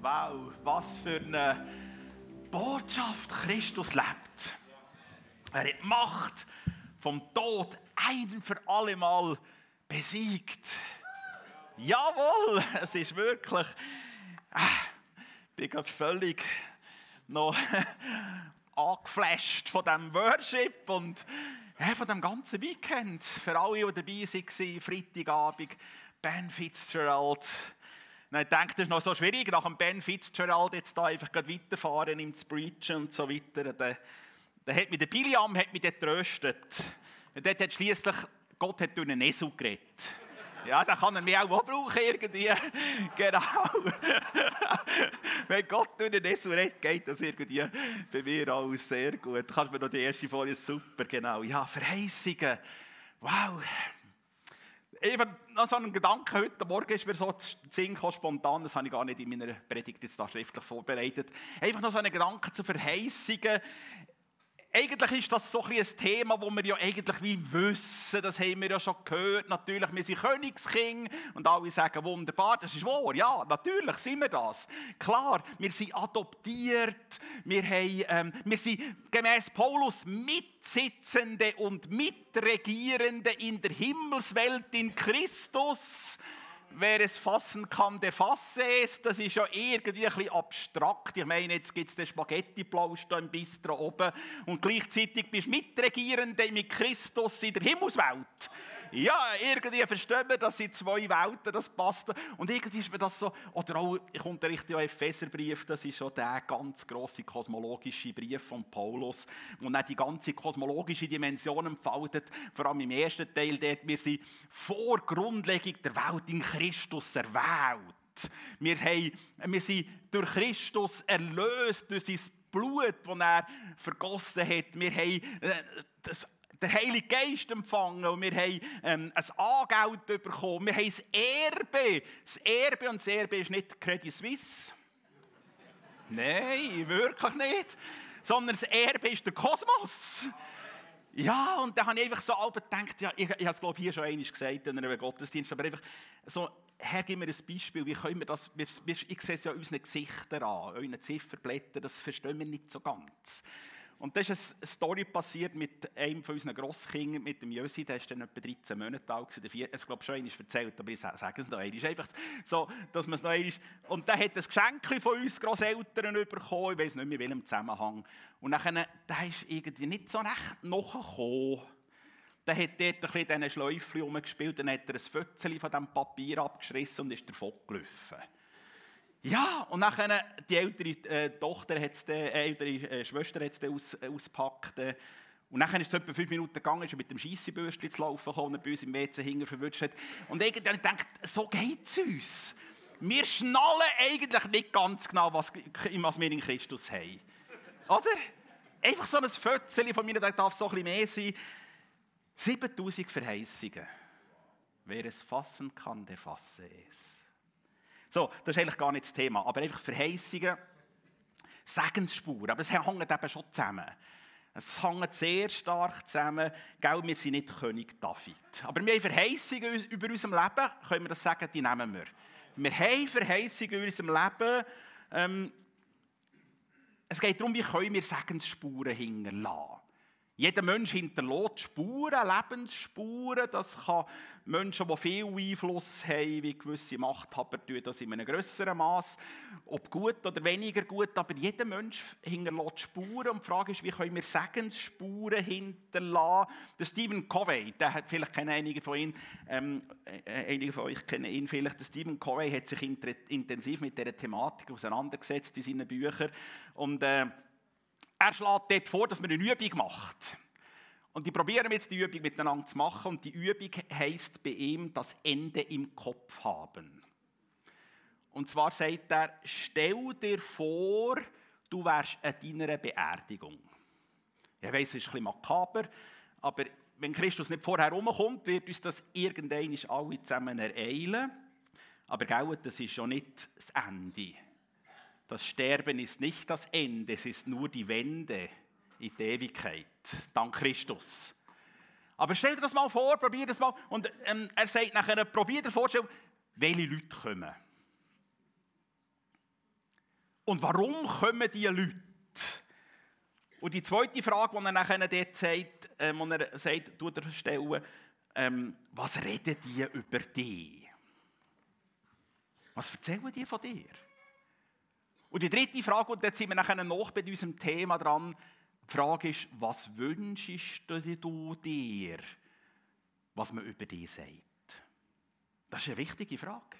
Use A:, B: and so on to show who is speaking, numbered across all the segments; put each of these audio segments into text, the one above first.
A: Wow, was für eine Botschaft Christus lebt. Er hat die Macht vom Tod ein für alle Mal besiegt. Jawohl, es ist wirklich. Ich bin völlig noch angeflasht von diesem Worship und von dem ganzen Weekend. Für alle, die dabei waren, Freitagabend, Ben Fitzgerald. Und ich denke, das ist noch so schwierig, nach dem Ben Fitzgerald jetzt da einfach weiterfahren, zu preachen und so weiter. Dann, dann hat mich der Biliam hat mich dort tröstet. Und dort hat schliesslich Gott hat durch einen Esel geredet. Ja, dann kann er mich auch brauchen irgendwie. genau. Wenn Gott durch den Esel redet, geht das irgendwie bei mir alles sehr gut. Kannst mir noch die erste Folie, super, genau. Ja, Verheißungen. Wow. Eben noch so ein Gedanke heute Morgen ist mir so zu Sinn spontan, das habe ich gar nicht in meiner Predigt jetzt da schriftlich vorbereitet. Einfach noch so ein Gedanke zu Verheißungen eigentlich ist das so ein, Thema, wo wir ja eigentlich wie wissen, das haben wir ja schon gehört. Natürlich, wir sind Königskind und alle sagen, wunderbar, das ist wahr. Ja, natürlich sind wir das. Klar, wir sind adoptiert, wir, haben, ähm, wir sind gemäß Paulus Mitsitzende und Mitregierende in der Himmelswelt in Christus. Wer es fassen kann, der fasse es. Das ist ja irgendwie ein bisschen abstrakt. Ich meine, jetzt gibt es den Spaghetti-Plausch im Bistro oben und gleichzeitig bist du Mitregierende mit Christus in der Himmelswelt. Ja, irgendwie verstehen wir, das sind zwei Welten, das passt. Und irgendwie ist mir das so, oder auch, ich unterrichte ja Epheserbrief, das ist schon der ganz grosse kosmologische Brief von Paulus, wo er die ganze kosmologische Dimension entfaltet, vor allem im ersten Teil dort, wir sind vor Grundlegung der Welt in Christus erwählt. Wir, haben, wir sind durch Christus erlöst, durch sein Blut, das er vergossen hat. Wir haben äh, das den Heiligen Geist empfangen und wir haben ähm, ein Angeld bekommen. Wir haben das Erbe. Das Erbe und das Erbe ist nicht Credit Suisse. Nein, wirklich nicht. Sondern das Erbe ist der Kosmos. Ja, und da habe ich einfach so alle gedacht, ja, ich, ich habe es glaube ich hier schon einmal gesagt in einem Gottesdienst, aber einfach so, Herr, gib mir ein Beispiel, wie können wir das, wir, ich sehe es ja unseren Gesichtern an, euren Zifferblättern, das verstehen wir nicht so ganz. Und da ist eine Story passiert mit einem von unseren Grosskindern, mit dem Jösi, der ist dann etwa 13 Monate alt gewesen. Ich habe glaube schon einmal erzählt, aber ich sage es noch einmal. einfach so, dass man es noch einmal... Und der hat ein Geschenk von uns Grosseltern bekommen, ich weiß nicht mehr, in welchem Zusammenhang. Und dann, der ist irgendwie nicht so recht nachgekommen. Der hat dort ein bisschen diese Schläufchen rumgespielt, dann hat er ein Fötzchen von diesem Papier abgeschrissen und ist davon gelaufen. Ja, und nachher die ältere äh, Tochter, hat's de, äh, ältere äh, Schwester hat es aus, äh, ausgepackt. Äh, und nachher ist es etwa fünf Minuten gegangen, ist er mit dem Scheissebürstchen zu laufen gekommen, und bei uns im WC hinten verwünscht hat. Und irgendwann denkt, so geht es uns. Wir schnallen eigentlich nicht ganz genau, was, was wir in Christus haben. Oder? Einfach so ein Fötzchen von mir, das darf so ein mehr sein. 7000 Verheißungen. Wer es fassen kann, der fasse es. So, das ist eigentlich gar nicht das Thema, aber einfach Verheißungen, Segensspuren, aber es hängt eben schon zusammen. Es hängt sehr stark zusammen. Gell, wir sind nicht König David. Aber wir haben Verheißungen über unserem Leben, können wir das sagen, die nehmen wir. Wir haben Verheißungen über unserem Leben. Ähm, es geht darum, wie können wir Segensspuren hinterlassen. Jeder Mensch hinterlässt Spuren, Lebensspuren. Das kann Menschen, die viel Einfluss haben, wie gewisse Machthaber, tun das in einem größeren Maß. Ob gut oder weniger gut, aber jeder Mensch hinterlässt Spuren. Und die Frage ist, wie können wir Segensspuren hinterlassen? Der Stephen Covey, der hat vielleicht kennen einige von Ihnen, ähm, äh, einige von euch kennen ihn vielleicht. Der Stephen Covey hat sich intensiv mit dieser Thematik auseinandergesetzt in seinen Büchern. Und äh, er schlägt dort vor, dass man eine Übung macht. Und die probieren jetzt die Übung miteinander zu machen. Und die Übung heißt bei ihm das Ende im Kopf haben. Und zwar sagt er, stell dir vor, du wärst an deiner Beerdigung. Ich weiß, es ist ein bisschen makaber, aber wenn Christus nicht vorher herumkommt, wird uns das irgendwann alle zusammen ereilen. Aber gell, das ist ja nicht das Ende. Das Sterben ist nicht das Ende, es ist nur die Wende in die Ewigkeit. Dank Christus. Aber stell dir das mal vor, probier das mal. Und ähm, er sagt nachher, probier dir vorzustellen, welche Leute kommen. Und warum kommen diese Leute? Und die zweite Frage, die er nachher dort sagt, äh, wo er sagt, tut er stellen, ähm, was reden die über dich? Was erzählen die von dir? Und die dritte Frage, und jetzt sind wir nachher noch bei unserem Thema dran, die Frage ist, was wünschst du dir, was man über dich sagt? Das ist eine wichtige Frage.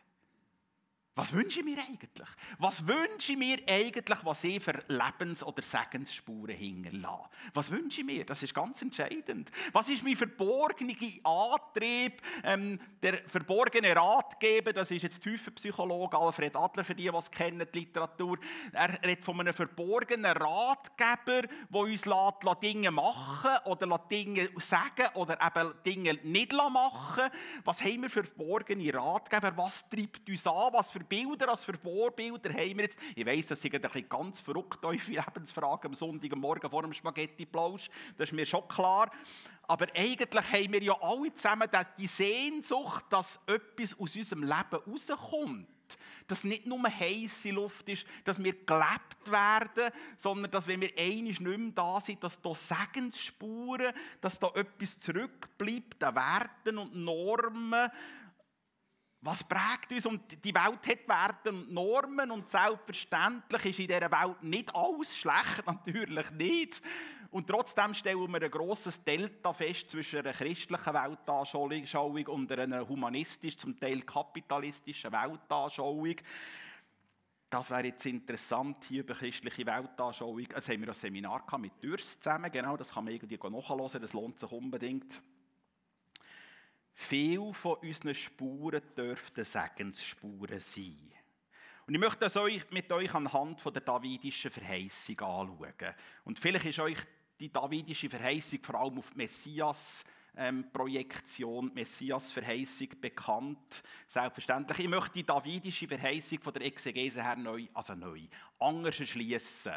A: Was wünsche ich mir eigentlich? Was wünsche ich mir eigentlich, was ich für Lebens- oder Segensspuren hinterlasse? Was wünsche ich mir? Das ist ganz entscheidend. Was ist mein verborgener Antrieb? Ähm, der verborgene Ratgeber, das ist jetzt Tiefenpsychologe Alfred Adler, für die, kennen, die Literatur. Er redet von einem verborgenen Ratgeber, der uns lässt, Dinge machen oder Dinge sagen oder eben Dinge nicht machen. Was haben wir für verborgene Ratgeber? Was treibt uns an? Was für Bilder, als Vorbilder haben wir jetzt? Ich weiss, das sind ein bisschen ganz verrückt, eure Lebensfragen am Sonntagmorgen vor dem Spaghetti-Plausch. Das ist mir schon klar. Aber eigentlich haben wir ja alle zusammen die Sehnsucht, dass etwas aus unserem Leben rauskommt. Dass nicht nur heiße Luft ist, dass wir gelebt werden, sondern dass, wenn wir einmal nicht mehr da sind, dass da Segensspuren, dass da etwas zurückbleibt an Werten und Normen, was prägt uns? Und die Welt hat Werte und Normen und selbstverständlich ist in dieser Welt nicht alles schlecht, natürlich nicht. Und trotzdem stellen wir ein grosses Delta fest zwischen einer christlichen Weltanschauung und einer humanistisch, zum Teil kapitalistischen Weltanschauung. Das wäre jetzt interessant hier über christliche Weltanschauung. Jetzt haben wir ein Seminar mit Dürst zusammen, genau, das kann man irgendwie nachhören, das lohnt sich unbedingt. Viele von unseren Spuren dürften Segensspuren sein. Und ich möchte das euch, mit euch anhand von der davidischen Verheißung anschauen. Und vielleicht ist euch die davidische Verheißung vor allem auf die Messias ähm, Projektion, Messias Verheißung bekannt. Selbstverständlich. Ich möchte die davidische Verheißung von der Exegese her neu, also neu, anders erschließen.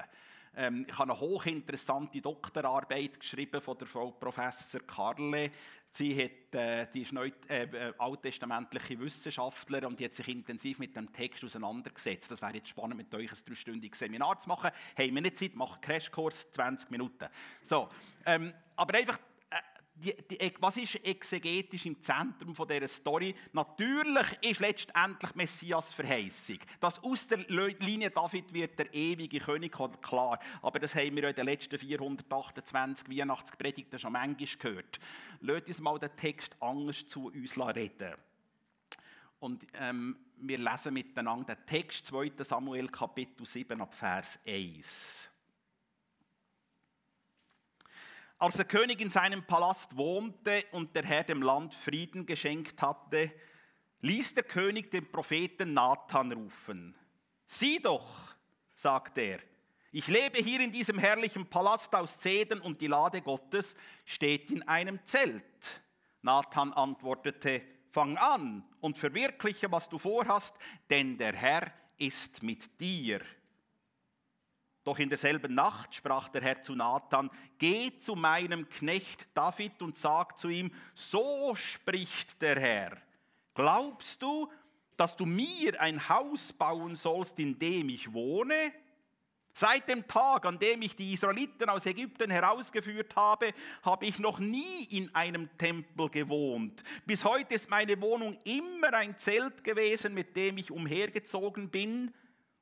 A: Ähm, ich habe eine hochinteressante Doktorarbeit geschrieben von der Frau Professor Karle Sie, hat, äh, die ist neu, äh, äh, alttestamentliche Wissenschaftlerin und die hat sich intensiv mit dem Text auseinandergesetzt. Das wäre jetzt spannend, mit euch ein dreistündiges Seminar zu machen. Haben wir nicht Zeit, machen Crashkurs, 20 Minuten. So, ähm, aber einfach die, die, was ist exegetisch im Zentrum von dieser Story? Natürlich ist letztendlich Messias Verheißung. Dass aus der Linie David wird der ewige König, klar. Aber das haben wir in den letzten 428 Weihnachtspredigten schon manchmal gehört. Lasst uns mal den Text anders zu uns reden. Und ähm, wir lesen miteinander den Text 2. Samuel Kapitel 7 ab Vers 1. Als der König in seinem Palast wohnte und der Herr dem Land Frieden geschenkt hatte, ließ der König den Propheten Nathan rufen. Sieh doch, sagte er, ich lebe hier in diesem herrlichen Palast aus Zedern und die Lade Gottes steht in einem Zelt. Nathan antwortete, fang an und verwirkliche, was du vorhast, denn der Herr ist mit dir. Doch in derselben Nacht sprach der Herr zu Nathan, geh zu meinem Knecht David und sag zu ihm, so spricht der Herr. Glaubst du, dass du mir ein Haus bauen sollst, in dem ich wohne? Seit dem Tag, an dem ich die Israeliten aus Ägypten herausgeführt habe, habe ich noch nie in einem Tempel gewohnt. Bis heute ist meine Wohnung immer ein Zelt gewesen, mit dem ich umhergezogen bin.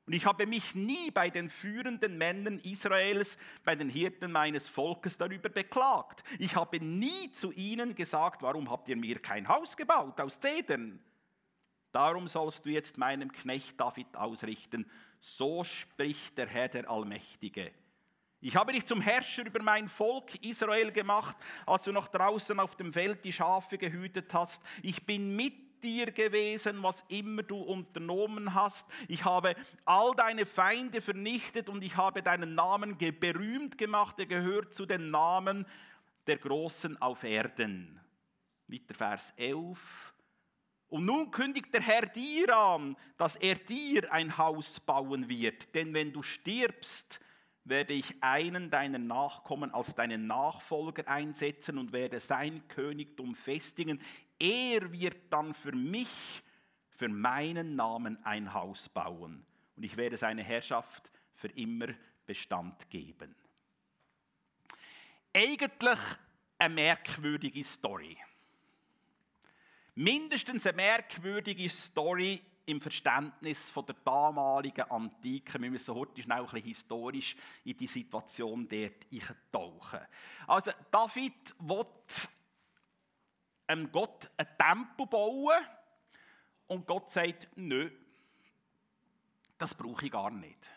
A: Und ich habe mich nie bei den führenden Männern Israels, bei den Hirten meines Volkes darüber beklagt. Ich habe nie zu ihnen gesagt, warum habt ihr mir kein Haus gebaut aus Zedern? Darum sollst du jetzt meinem Knecht David ausrichten. So spricht der Herr der Allmächtige. Ich habe dich zum Herrscher über mein Volk Israel gemacht, als du noch draußen auf dem Feld die Schafe gehütet hast. Ich bin mit dir gewesen, was immer du unternommen hast. Ich habe all deine Feinde vernichtet und ich habe deinen Namen berühmt gemacht. Er gehört zu den Namen der Großen auf Erden. Weiter Vers 11. Und nun kündigt der Herr dir an, dass er dir ein Haus bauen wird. Denn wenn du stirbst, werde ich einen deiner Nachkommen als deinen Nachfolger einsetzen und werde sein Königtum festigen. Er wird dann für mich, für meinen Namen ein Haus bauen. und ich werde seine Herrschaft für immer Bestand geben. Eigentlich eine merkwürdige Story. Mindestens eine merkwürdige Story im Verständnis von der damaligen Antike. Wir müssen heute schnell ein bisschen historisch in die Situation dort eintauchen. Also David will ähm, Gott ein Tempel bauen und Gott sagt, nö, das brauche ich gar nicht.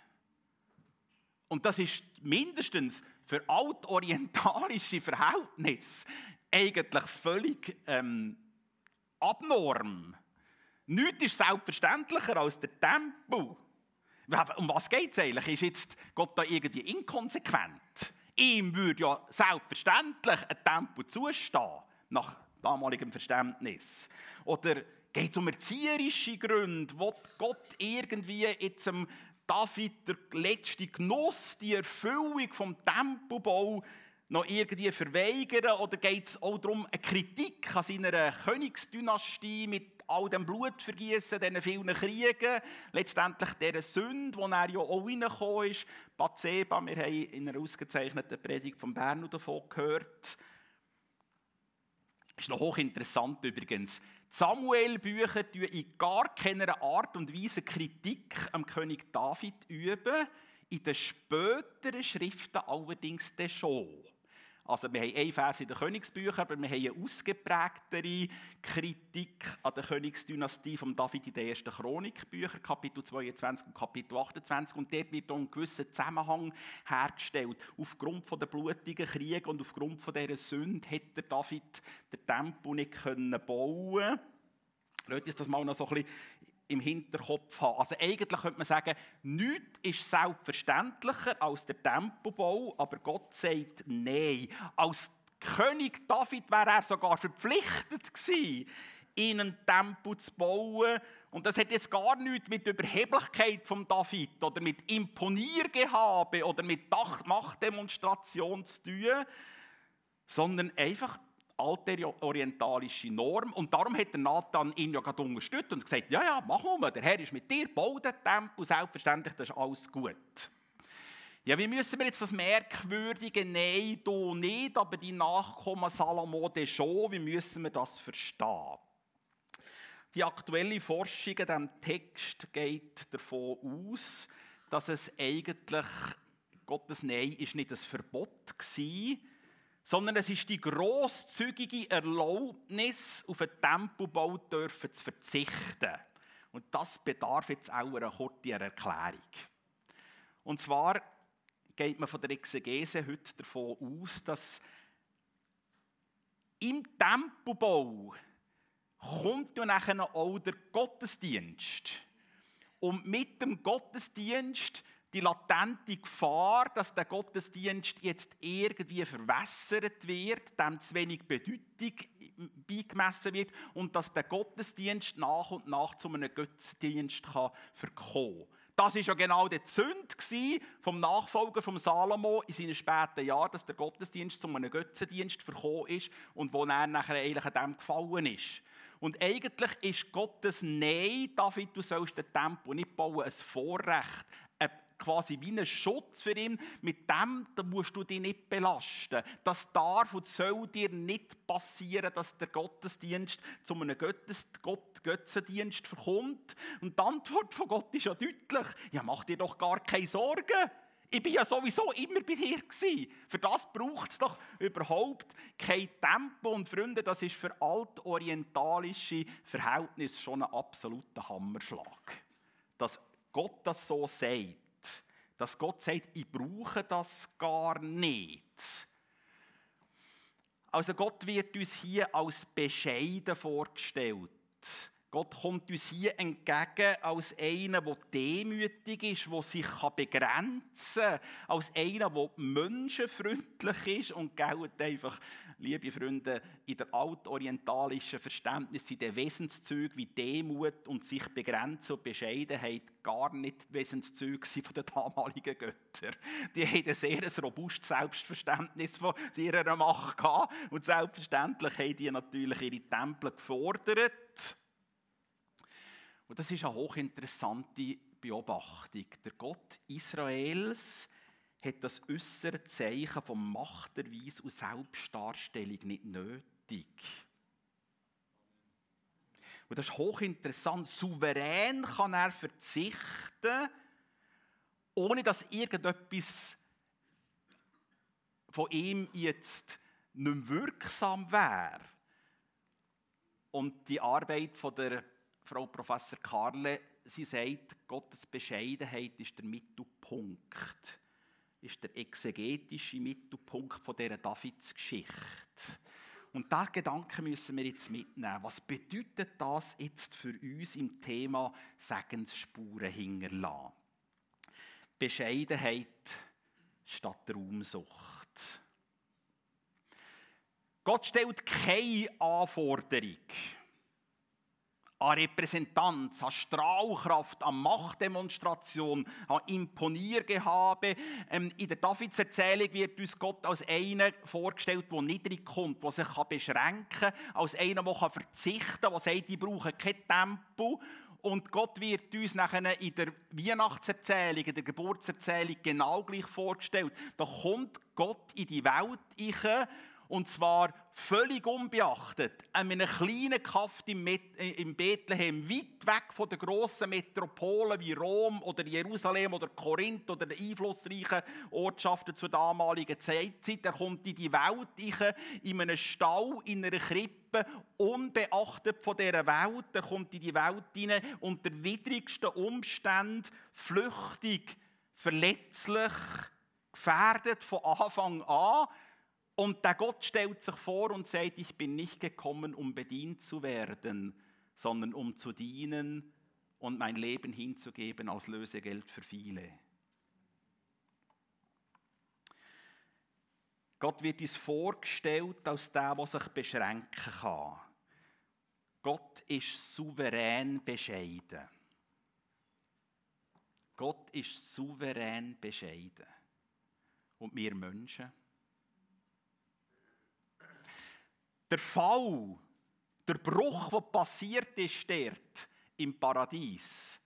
A: Und das ist mindestens für altorientalische Verhältnisse eigentlich völlig ähm, abnorm. Nichts ist selbstverständlicher als der Tempel. Um was geht es eigentlich? Ist jetzt Gott da irgendwie inkonsequent? Ihm würde ja selbstverständlich ein Tempel zustehen, nach damaligem Verständnis. Oder geht es um erzieherische Gründe? Will Gott irgendwie jetzt dem David der letzte Genuss, die Erfüllung vom Tempelbau noch irgendwie verweigern? Oder geht es auch darum, eine Kritik an seiner Königsdynastie mit all dem Blutvergießen, diesen vielen Kriegen, letztendlich dieser Sünde, wo er ja auch reingekommen ist, Bathseba, wir haben in einer ausgezeichneten Predigt von Berno davon gehört. Ist noch hochinteressant übrigens. Samuel-Bücher üben in gar keiner Art und Weise Kritik am König David üben, in den späteren Schriften allerdings schon. Also wir haben einen Vers in den Königsbüchern, aber wir haben eine ausgeprägtere Kritik an der Königsdynastie von David in den ersten Chronikbüchern, Kapitel 22 und Kapitel 28. Und dort wird ein gewisser Zusammenhang hergestellt. Aufgrund der blutigen Kriege und aufgrund von dieser Sünde hätte David den Tempel nicht bauen können. Lasst uns das mal noch so ein bisschen im Hinterkopf haben. Also eigentlich könnte man sagen, nichts ist selbstverständlicher als der Tempelbau, aber Gott sagt Nein. Als König David wäre er sogar verpflichtet gewesen, einen Tempel zu bauen. Und das hat jetzt gar nichts mit Überheblichkeit von David oder mit Imponiergehabe oder mit Machtdemonstration zu tun, sondern einfach alterientalische Norm. Und darum hat Nathan ihn ja gerade unterstützt und gesagt, ja, ja, mach um, der Herr ist mit dir, bau den Tempel, selbstverständlich, das ist alles gut. Ja, wie müssen wir jetzt das merkwürdige Nein, du nicht, aber die Nachkommen Salomo schon, wie müssen wir das verstehen? Die aktuelle Forschung in diesem Text geht davon aus, dass es eigentlich Gottes Nein ist nicht ein Verbot war, sondern es ist die großzügige Erlaubnis, auf einen Tempelbau dürfen zu verzichten. Und das bedarf jetzt auch einer kurzen Erklärung. Und zwar geht man von der Exegese heute davon aus, dass im Tempelbau kommt nachher auch der Gottesdienst. Und mit dem Gottesdienst die latente Gefahr, dass der Gottesdienst jetzt irgendwie verwässert wird, dem zu wenig Bedeutung beigemessen wird und dass der Gottesdienst nach und nach zu einem Götzendienst kann verkommen das war ja genau der Zünd vom Nachfolger von Salomo in seinen späten Jahren, dass der Gottesdienst zu einem Götzendienst verkommen ist und wo er nachher eigentlich dem gefallen ist. Und eigentlich ist Gottes Nein, David, du sollst den Tempel nicht bauen, ein Vorrecht, quasi wie ein Schutz für ihn. Mit dem musst du dich nicht belasten. Das darf und soll dir nicht passieren, dass der Gottesdienst zu einem Göttes, Gott, Götzendienst verkommt. Und die Antwort von Gott ist ja deutlich. Ja, mach dir doch gar keine Sorgen. Ich bin ja sowieso immer bei dir gewesen. Für das braucht es doch überhaupt kein Tempo. Und Freunde, das ist für altorientalische Verhältnisse schon ein absoluter Hammerschlag. Dass Gott das so sagt dass Gott sagt, ich brauche das gar nicht. Also Gott wird uns hier als bescheiden vorgestellt. Gott kommt uns hier entgegen als einer, der demütig ist, der sich begrenzen kann, als einer, der menschenfreundlich ist und gilt einfach, liebe Freunde, in der altorientalischen Verständnis sind die Wesenszüge wie Demut und sich begrenzen und Bescheidenheit gar nicht Wesenszüge von den damaligen Göttern. Die hatten ein sehr robustes Selbstverständnis von ihrer Macht gehabt und selbstverständlich haben die natürlich ihre Tempel gefordert und das ist eine hochinteressante Beobachtung. Der Gott Israels hat das äußere Zeichen von Machterweis und Selbstdarstellung nicht nötig. Und das ist hochinteressant. Souverän kann er verzichten, ohne dass irgendetwas von ihm jetzt nicht mehr wirksam wäre. Und die Arbeit von der Frau Professor Karle, sie sagt, Gottes Bescheidenheit ist der Mittelpunkt, ist der exegetische Mittelpunkt dieser Davidsgeschichte. Und diesen Gedanken müssen wir jetzt mitnehmen. Was bedeutet das jetzt für uns im Thema Segensspuren hinterlassen? Bescheidenheit statt Raumsucht. Gott stellt keine Anforderung an Repräsentanz, an Strahlkraft, an Machtdemonstration, an Imponiergehabe. Ähm, in der Davids-Erzählung wird uns Gott als einer vorgestellt, der niedrig kommt, der sich beschränken kann, als einer, der verzichten kann, der sagt, ich brauche kein Tempo. Und Gott wird uns nachher in der Weihnachtserzählung, in der Geburtserzählung genau gleich vorgestellt. Da kommt Gott in die Welt rein und zwar völlig unbeachtet, an einem kleinen Kaff im, äh, Bethlehem, weit weg von den grossen Metropolen wie Rom oder Jerusalem oder Korinth oder den einflussreichen Ortschaften zur damaligen Zeit. Er kommt in die Welt in einem Stall, in einer Krippe, unbeachtet von dieser Welt. Er kommt in die Welt hinein unter widrigsten Umständen, flüchtig, verletzlich, gefährdet von Anfang an. Und der Gott stellt sich vor und sagt, ich bin nicht gekommen, um bedient zu werden, sondern um zu dienen und mein Leben hinzugeben als Lösegeld für viele. Gott wird uns vorgestellt als der, der sich beschränken kann. Gott ist souverän bescheiden. Gott ist souverän bescheiden. Und wir Menschen? Der Fall, der Bruch, der passiert ist dort im Paradies.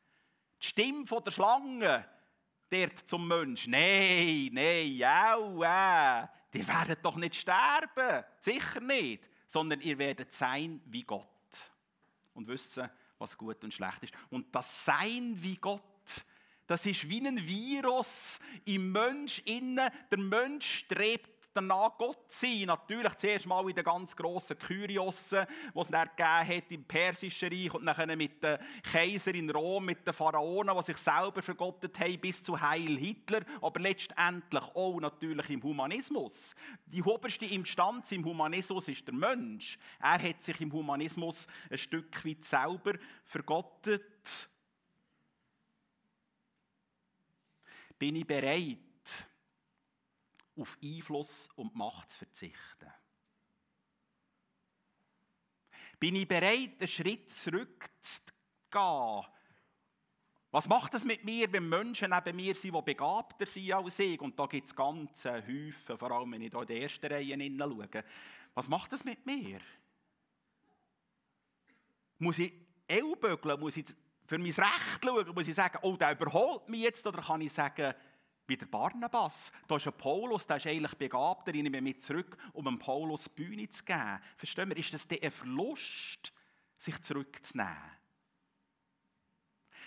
A: Die Stimme der Schlange dort zum Mensch. Nein, nein, au, äh, ihr werdet doch nicht sterben. Sicher nicht. Sondern ihr werdet sein wie Gott. Und wissen, was gut und schlecht ist. Und das Sein wie Gott, das ist wie ein Virus im Mensch innen. Der Mensch strebt danach Gott sein. Natürlich zuerst mal in den ganz grossen Kyriossen, die es dann gegeben hat im Persischen Reich und dann mit den Kaiser in Rom, mit den Pharaonen, die sich selber vergottet haben, bis zu Heil Hitler, aber letztendlich auch natürlich im Humanismus. Die oberste Instanz im Humanismus ist der Mensch. Er hat sich im Humanismus ein Stück weit selber vergottet. Bin ich bereit, auf Einfluss und Macht zu verzichten? Bin ich bereit, einen Schritt zurückzugehen? Was macht das mit mir, wenn Menschen neben mir sind, die begabter sind als ich? Und da gibt es ganze Häufen, vor allem wenn ich hier in die ersten Reihe schaue. Was macht das mit mir? Muss ich ellbögeln? Muss ich für mein Recht schauen? Muss ich sagen, oh, der überholt mich jetzt? Oder kann ich sagen, wie der Barnabas. Da ist ein Paulus, der ist eigentlich begabt, den nehme mit zurück, um dem Paulus Bühne zu geben. Verstehen wir, ist das ein Verlust, sich zurückzunehmen?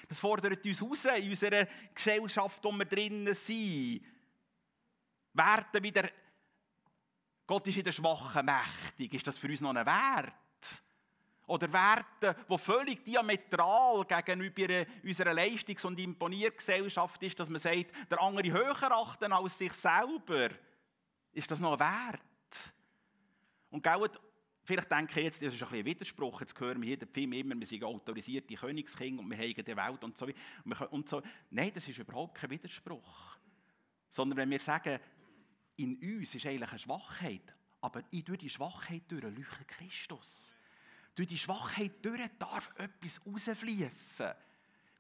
A: Das fordert uns raus in unserer Gesellschaft, wo wir drinnen sind. Werden wieder, Gott ist in der Schwachen mächtig. Ist das für uns noch ein Wert? Oder Werte, die völlig diametral gegenüber unserer Leistungs- und Imponiergesellschaft ist, dass man sagt, der andere höher achten als sich selber. Ist das noch ein Wert? Und gell, vielleicht denke ich jetzt, das ist ein, ein Widerspruch, jetzt hören wir hier den Film immer, wir sind autorisierte Königskinder und wir haben die Welt und so, und so. Nein, das ist überhaupt kein Widerspruch. Sondern wenn wir sagen, in uns ist eigentlich eine Schwachheit, aber durch die Schwachheit durch leuchtet Christus. Durch die Schwachheit durch darf etwas rausfließen.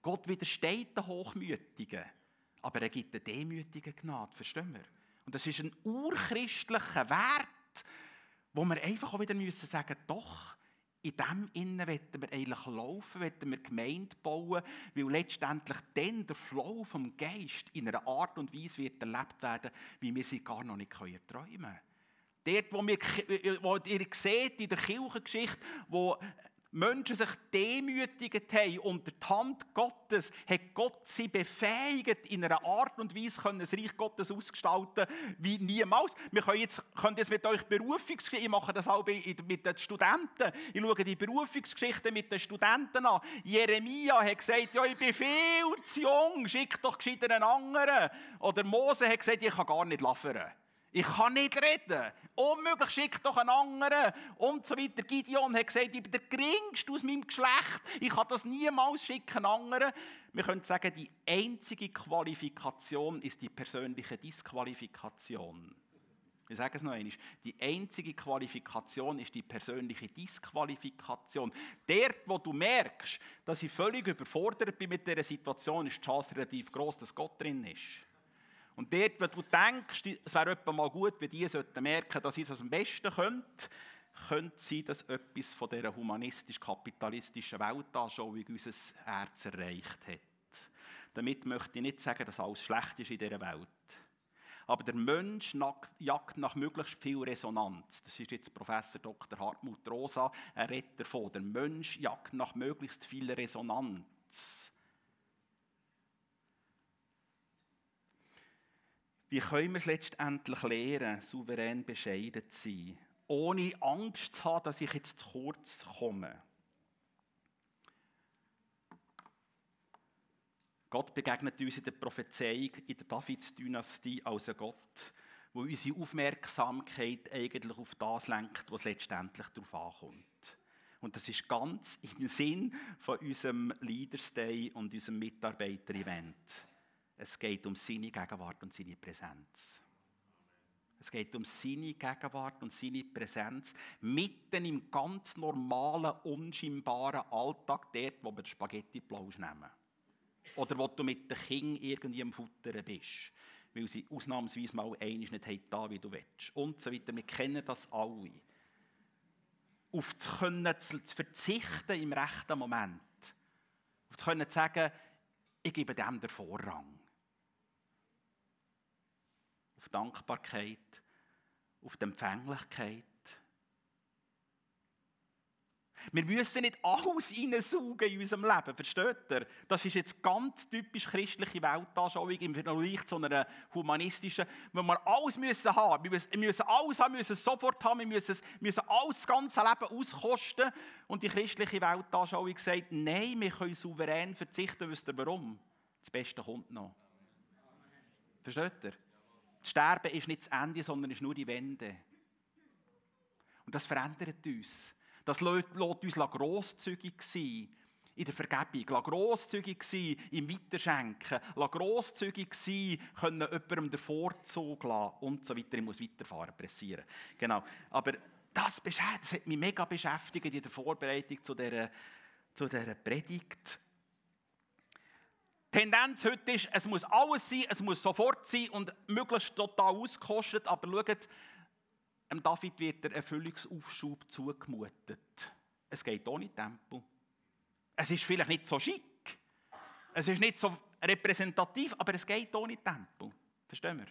A: Gott widersteht den Hochmütigen, aber er gibt den Demütigen Gnade. Verstehen wir? Und das ist ein urchristlicher Wert, wo wir einfach auch wieder müssen sagen, doch, in dem Innen wollen wir eigentlich laufen, wollen wir Gemeinde bauen, weil letztendlich dann der Flow vom Geist in einer Art und Weise wird erlebt werden, wie wir sie gar noch nicht träumen können. Dort, wo, wir, wo ihr seht in der Kirchengeschichte, wo Menschen sich demütigt haben unter die Hand Gottes, hat Gott sie befähigt, in einer Art und Weise können das Reich Gottes ausgestalten wie niemals. Wir können jetzt, können jetzt mit euch Berufungsgeschichten, ich mache das auch mit den Studenten, ich schaue die Berufungsgeschichten mit den Studenten an. Jeremia hat gesagt, ja, ich bin viel zu jung, schick doch gescheiter einen anderen. Oder Mose hat gesagt, ich kann gar nicht laffern. Ich kann nicht reden. Unmöglich, schick doch einen anderen. Und so weiter. Gideon hat gesagt, ich bin der geringste aus meinem Geschlecht. Ich kann das niemals schicken, einen anderen. Wir können sagen, die einzige Qualifikation ist die persönliche Disqualifikation. Ich sage es noch einmal. Die einzige Qualifikation ist die persönliche Disqualifikation. Der, wo du merkst, dass ich völlig überfordert bin mit dieser Situation, ist die Chance relativ groß, dass Gott drin ist. Und dort, wenn du denkst, es wäre mal gut, wenn die sollten merken, dass sie das am besten können, könnte sein, dass etwas von dieser humanistisch-kapitalistischen Weltanschauung unser Herz erreicht hat. Damit möchte ich nicht sagen, dass alles schlecht ist in dieser Welt. Aber der Mensch jagt nach möglichst viel Resonanz. Das ist jetzt Professor Dr. Hartmut Rosa, ein Retter davon. Der Mensch jagt nach möglichst viel Resonanz. Wie können wir es letztendlich lernen, souverän bescheiden zu sein, ohne Angst zu haben, dass ich jetzt zu kurz komme? Gott begegnet uns in der Prophezeiung in der Davids-Dynastie als ein Gott, wo unsere Aufmerksamkeit eigentlich auf das lenkt, was letztendlich darauf ankommt. Und das ist ganz im Sinn von unserem Leaders Day und unserem Mitarbeiter-Event. Es geht um seine Gegenwart und seine Präsenz. Es geht um seine Gegenwart und seine Präsenz mitten im ganz normalen, unscheinbaren Alltag, dort, wo wir den Spaghetti-Plausch nehmen. Oder wo du mit den Kindern irgendwie am Futtern bist, weil sie ausnahmsweise mal einiges nicht da wie du willst. Und so weiter. Wir kennen das alle. Auf zu können zu verzichten im rechten Moment. Auf zu können zu sagen, ich gebe dem den Vorrang Dankbarkeit, auf die Empfänglichkeit. Wir müssen nicht alles reinsaugen in unserem Leben, versteht ihr? Das ist jetzt ganz typisch christliche Weltanschauung im Vergleich zu einer humanistischen, wo wir alles müssen haben. Wir müssen, wir müssen alles haben, wir müssen es sofort haben, wir müssen, müssen alles das ganze Leben auskosten. Und die christliche Weltanschauung sagt, nein, wir können souverän verzichten. Wisst ihr warum? Das Beste kommt noch. Versteht ihr? Sterben ist nicht das Ende, sondern ist nur die Wende. Und das verändert uns. Das lässt uns grosszügig sein in der Vergebung, grosszügig sein im Weiterschenken, grosszügig sein, können jemandem den Vorzug lassen und so weiter. Ich muss weiterfahren, pressieren. Genau. Aber das, das hat mich mega beschäftigt in der Vorbereitung zu dieser, zu dieser Predigt. Tendenz heute ist, es muss alles sein, es muss sofort sein und möglichst total auskostet. Aber schaut, dem David wird der Erfüllungsaufschub zugemutet. Es geht ohne Tempo. Es ist vielleicht nicht so schick. Es ist nicht so repräsentativ, aber es geht ohne Tempo. Verstehen wir?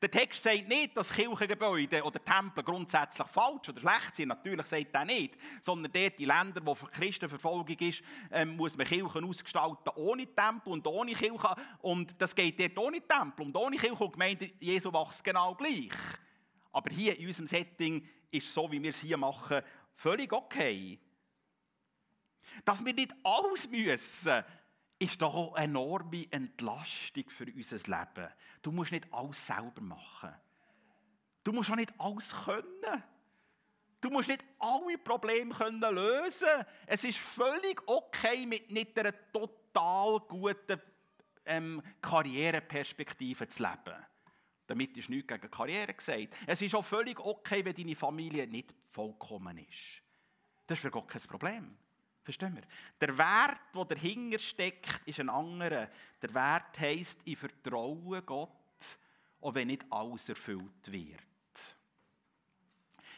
A: Der Text sagt nicht, dass Kirchengebäude oder Tempel grundsätzlich falsch oder schlecht sind. Natürlich sagt er nicht. Sondern dort, die Länder, wo Christenverfolgung ist, ähm, muss man Kirchen ausgestalten ohne Tempel und ohne Kirche. Und das geht dort ohne Tempel. Und ohne Kirche und Gemeinde Jesu wächst genau gleich. Aber hier in unserem Setting ist so, wie wir es hier machen, völlig okay. Dass wir nicht alles müssen, ist doch auch eine enorme Entlastung für unser Leben. Du musst nicht alles selber machen. Du musst auch nicht alles können. Du musst nicht alle Probleme können lösen Es ist völlig okay, mit nicht einer total guten ähm, Karriereperspektive zu leben. Damit ist nichts gegen Karriere gesagt. Es ist auch völlig okay, wenn deine Familie nicht vollkommen ist. Das ist für Gott kein Problem. Verstehen wir? Der Wert, der dahinter steckt, ist ein anderer. Der Wert heisst, ich vertraue Gott, auch wenn nicht alles erfüllt wird.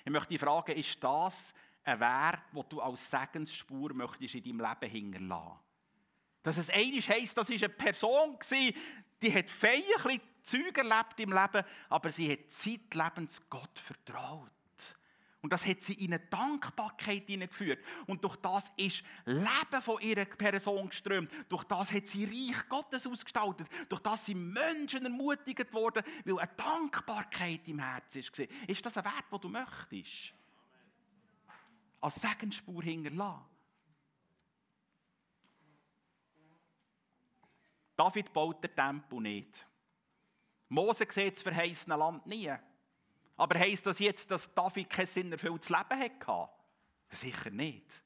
A: Ich möchte dich fragen, ist das ein Wert, den du als Segensspur möchtest in deinem Leben hinterlassen? Dass es einiges heisst, das war eine Person, die hat feierlich Zeug erlebt im Leben, aber sie hat zeitlebens Gott vertraut. Und das hat sie in eine Dankbarkeit hineingeführt. Und durch das ist Leben von ihrer Person geströmt. Durch das hat sie Reich Gottes ausgestaltet. Durch das sind Menschen ermutigt worden, weil eine Dankbarkeit im Herzen war. Ist das ein Wert, den du möchtest? Als Segensspur hinterlassen. David baut den Tempel nicht. Mose sieht das verheißene Land nie. Aber heisst das jetzt, dass David kein Sinn erfülltes Leben hatte? Sicher nicht.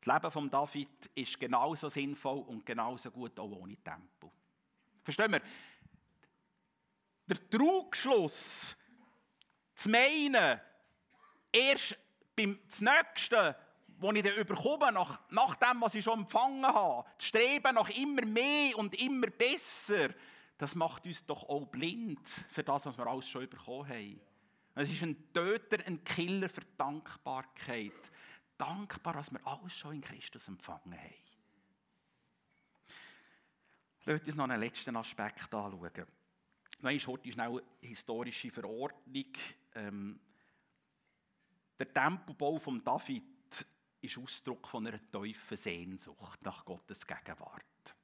A: Das Leben von David ist genauso sinnvoll und genauso gut auch ohne Tempel. Verstehen wir? Der Trugschluss, zu meinen, erst beim Nächsten, was ich dann bekomme, nach, nach dem, was ich schon empfangen habe, das Streben nach immer mehr und immer besser, das macht uns doch auch blind für das, was wir alles schon bekommen haben. Es ist ein Töter, ein Killer für Dankbarkeit. Dankbar, was wir alles schon in Christus empfangen haben. Lasst uns noch einen letzten Aspekt anschauen. Dann ist heute schnell eine historische Verordnung. Ähm, der Tempelbau von David ist Ausdruck von einer tiefen Sehnsucht nach Gottes Gegenwart.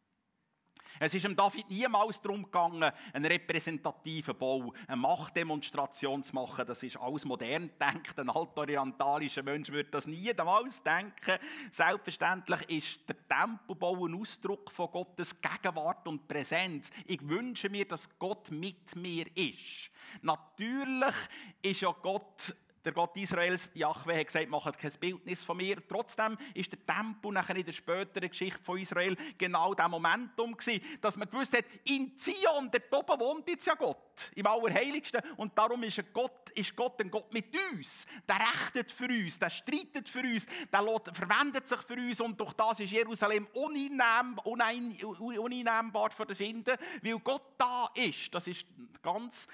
A: Es ist dem David niemals darum gegangen, einen repräsentativen Bau, eine Machtdemonstration zu machen. Das ist alles modern denkt. Ein altorientalischer Mensch würde das nie damals denken. Selbstverständlich ist der Tempelbau ein Ausdruck von Gottes Gegenwart und Präsenz. Ich wünsche mir, dass Gott mit mir ist. Natürlich ist ja Gott der Gott Israels, Jahwe, hat gesagt, macht kein Bildnis von mir. Trotzdem ist der Tempel nachher in der späteren Geschichte von Israel genau der Momentum gewesen, dass man gewusst hat, in Zion, der oben wohnt jetzt ja Gott, im Allerheiligsten. Und darum ist Gott, ist Gott ein Gott mit uns. Der rechtet für uns, der streitet für uns, der verwendet sich für uns. Und durch das ist Jerusalem uneinnehmbar, uneinnehmbar für finden, weil Gott da ist. Das ist ganz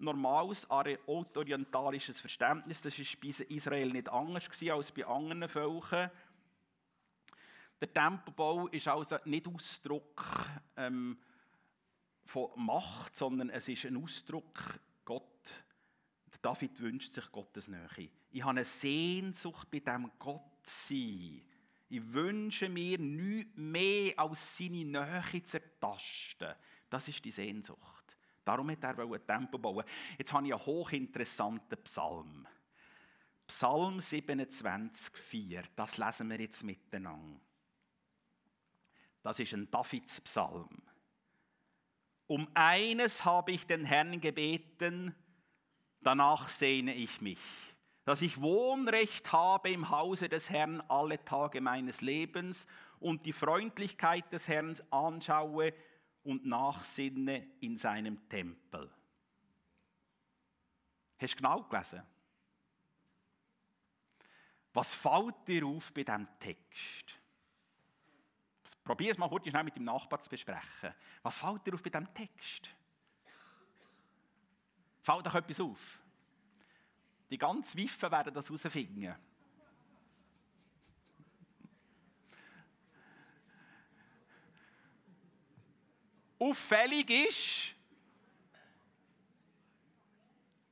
A: normales orientalisches Verständnis. Das war bei Israel nicht anders als bei anderen Völkern. Der Tempelbau ist also nicht Ausdruck ähm, von Macht, sondern es ist ein Ausdruck Gott. David wünscht sich Gottes Nähe. Ich habe eine Sehnsucht bei dem Gott sein. Ich wünsche mir nichts mehr als seine Nähe zu ertasten. Das ist die Sehnsucht. Darum hat er ein Tempel bauen. Jetzt habe ich einen hochinteressanten Psalm. Psalm 27, 4. Das lesen wir jetzt miteinander. Das ist ein Davidspsalm. Um eines habe ich den Herrn gebeten, danach sehne ich mich, dass ich Wohnrecht habe im Hause des Herrn alle Tage meines Lebens und die Freundlichkeit des Herrn anschaue und nachsinne in seinem Tempel. Hast du genau gelesen? Was fällt dir auf bei diesem Text? Probier es mal kurz mit dem Nachbar zu besprechen. Was fällt dir auf bei diesem Text? Fällt doch etwas auf? Die ganz Wiffen werden das herausfinden. Auffällig ist,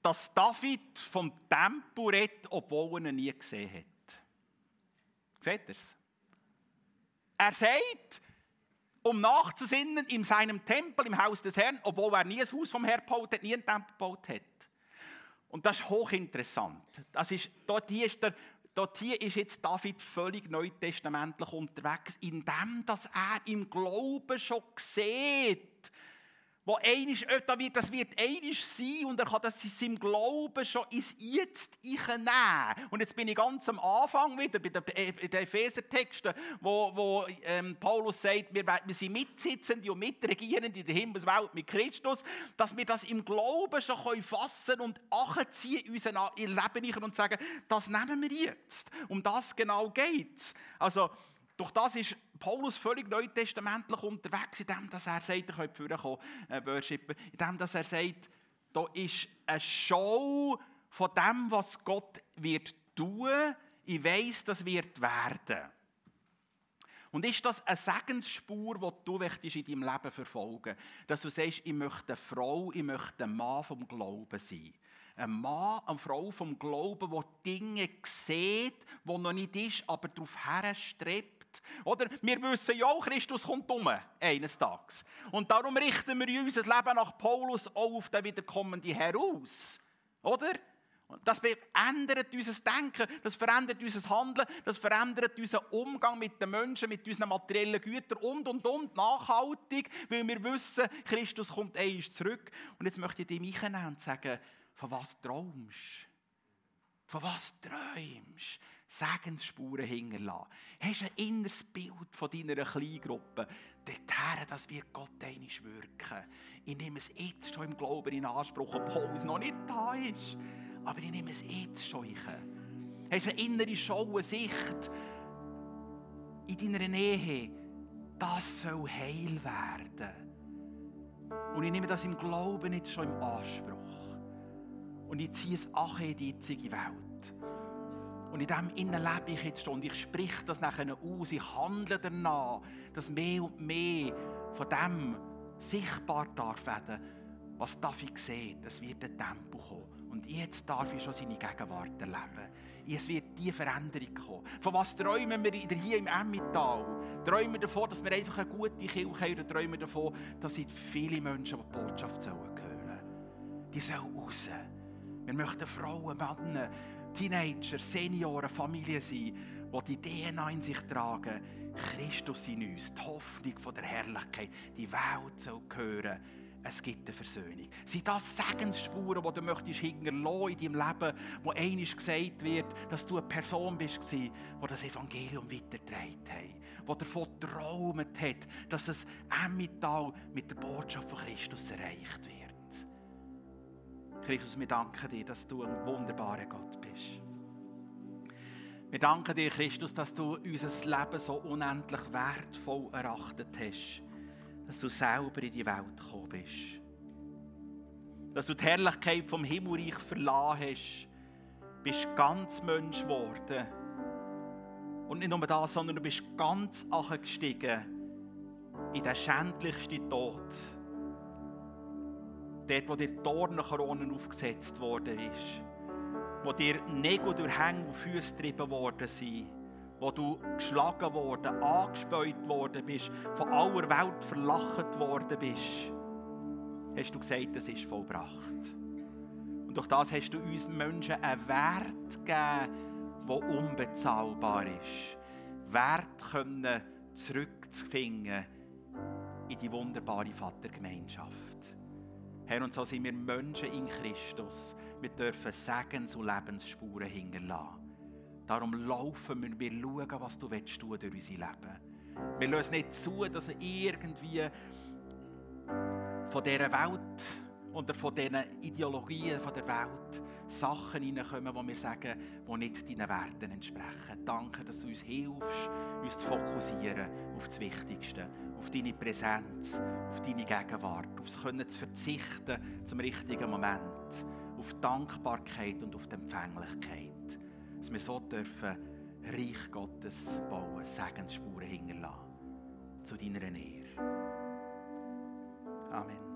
A: dass David vom Tempel redet, obwohl er ihn nie gesehen hat. Seht ihr es? Er sagt, um nachzusinnen in seinem Tempel, im Haus des Herrn, obwohl er nie ein Haus vom Herrn gebaut hat, nie einen Tempel gebaut hat. Und das ist hochinteressant. Das ist, dort hier ist der Dort hier ist jetzt David völlig neutestamentlich unterwegs, indem dass er im Glauben schon sieht, wo einisch, äh, das wird einisch sein und er kann das in seinem Glauben schon ins Jetzt nehmen. Und jetzt bin ich ganz am Anfang wieder bei den, äh, Epheser-Texten, wo, wo ähm, Paulus sagt, wir, wir sind Mitsitzende und Mitregierende in der Himmelswelt mit Christus, dass wir das im Glauben schon können fassen und anziehen in unser Leben und sagen, das nehmen wir jetzt. Um das genau geht es. Also, durch das ist Paulus völlig neutestamentlich unterwegs, indem er sagt, ich könnte vorkommen, äh, Worshipper, indem er sagt, da ist eine Show von dem, was Gott wird tun. Ich weiß, das wird werden. Und ist das eine Segensspur, die du in deinem Leben verfolgen Dass du sagst, ich möchte eine Frau, ich möchte ein Mann vom Glauben sein. Ein Mann, eine Frau vom Glauben, der Dinge sieht, die noch nicht ist, aber darauf herstrebt. Oder? Wir wissen ja auch, Christus kommt um, eines Tages. Und darum richten wir unser Leben nach Paulus auch auf den wiederkommenden heraus. Oder? Das verändert unser Denken, das verändert unser Handeln, das verändert unseren Umgang mit den Menschen, mit unseren materiellen Gütern und, und, und, nachhaltig, weil wir wissen, Christus kommt einmal zurück. Und jetzt möchte ich dich einnehmen und sagen, von was träumst Von was träumst Segensspuren hinterlassen. Hast ein inneres Bild von deiner Kleingruppe? Dorthin, das wird Gott einmal wirken. Ich nehme es jetzt schon im Glauben in Anspruch, obwohl es noch nicht da ist aber ich nehme es jetzt schon. Hast du eine innere Schau, Sicht in deiner Nähe? Das soll heil werden. Und ich nehme das im Glauben jetzt schon im Anspruch. Und ich ziehe es auch in die jetzige Welt. Und in dem Innen lebe ich jetzt. Und ich spreche das nachher aus. Ich handle danach, dass mehr und mehr von dem sichtbar darf werden, was darf ich sehen. Das wird ein Tempo kommen. Und jetzt darf ich schon seine Gegenwart erleben. Es wird diese Veränderung kommen. Von was träumen wir hier im Emmental? Träumen wir davon, dass wir einfach eine gute Kirche haben oder träumen wir davon, dass viele Menschen, die die Botschaft sollen hören Die sollen raus. Wir möchten Frauen, Männer, Teenager, Senioren, Familien sein, die die DNA in sich tragen. Christus in uns, die Hoffnung von der Herrlichkeit. Die Welt soll hören es gibt eine Versöhnung. Sind das Segensspuren, die du möchtest hinterlassen in deinem Leben, wo einisch gesagt wird, dass du eine Person bist, die das Evangelium weitergetragen hat, die davon geträumt hat, dass das Emmental mit der Botschaft von Christus erreicht wird. Christus, wir danken dir, dass du ein wunderbarer Gott bist. Wir danken dir, Christus, dass du unser Leben so unendlich wertvoll erachtet hast dass du selber in die Welt gekommen bist. Dass du die Herrlichkeit vom Himmelreich verlassen hast, bist ganz Mensch geworden. Und nicht nur das, sondern du bist ganz gestiegen in den schändlichsten Tod. Dort, wo dir Dornenkronen aufgesetzt worden ist. Wo dir Nägel durch Hänge und Füße getrieben worden sind wo du geschlagen worden, angespäut worden bist, von aller Welt verlacht worden bist, hast du gesagt, es ist vollbracht. Und durch das hast du uns Menschen einen Wert gegeben, der unbezahlbar ist. Wert können zurückzufinden in die wunderbare Vatergemeinschaft. Herr, und so sind wir Menschen in Christus. Wir dürfen Segens- und Lebensspuren hinterlassen. Darum laufen wir, wir schauen, was du willst tun durch unser Leben. Wir lassen nicht zu, dass wir irgendwie von dieser Welt oder von diesen Ideologien von der Welt Sachen hineinkommen, wo wir sagen, die nicht deinen Werten entsprechen. Danke, dass du uns hilfst, uns zu fokussieren auf das Wichtigste, auf deine Präsenz, auf deine Gegenwart, aufs Können zu verzichten zum richtigen Moment, auf Dankbarkeit und auf die Empfänglichkeit dass wir so dürfen Reich Gottes bauen, Segensspuren hinterlassen. Zu deiner Ehre. Amen.